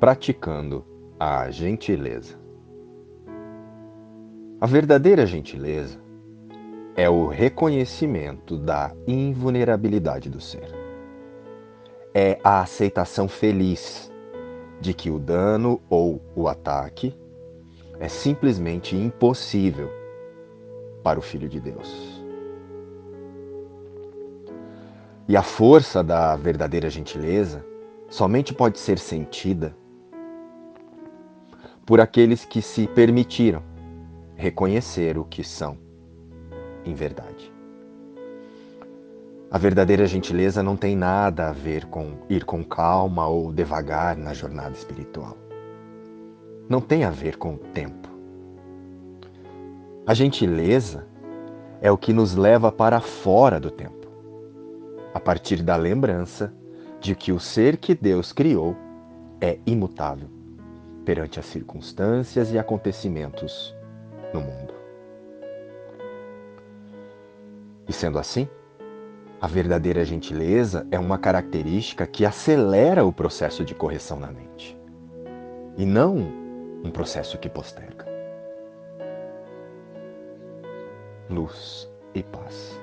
praticando a gentileza. A verdadeira gentileza é o reconhecimento da invulnerabilidade do ser. É a aceitação feliz de que o dano ou o ataque é simplesmente impossível para o Filho de Deus. E a força da verdadeira gentileza somente pode ser sentida por aqueles que se permitiram reconhecer o que são em verdade. A verdadeira gentileza não tem nada a ver com ir com calma ou devagar na jornada espiritual. Não tem a ver com o tempo. A gentileza é o que nos leva para fora do tempo, a partir da lembrança de que o ser que Deus criou é imutável perante as circunstâncias e acontecimentos no mundo. E sendo assim, a verdadeira gentileza é uma característica que acelera o processo de correção na mente, e não um processo que posterga. Luz e paz.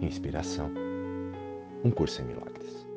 Inspiração. Um curso em milagres.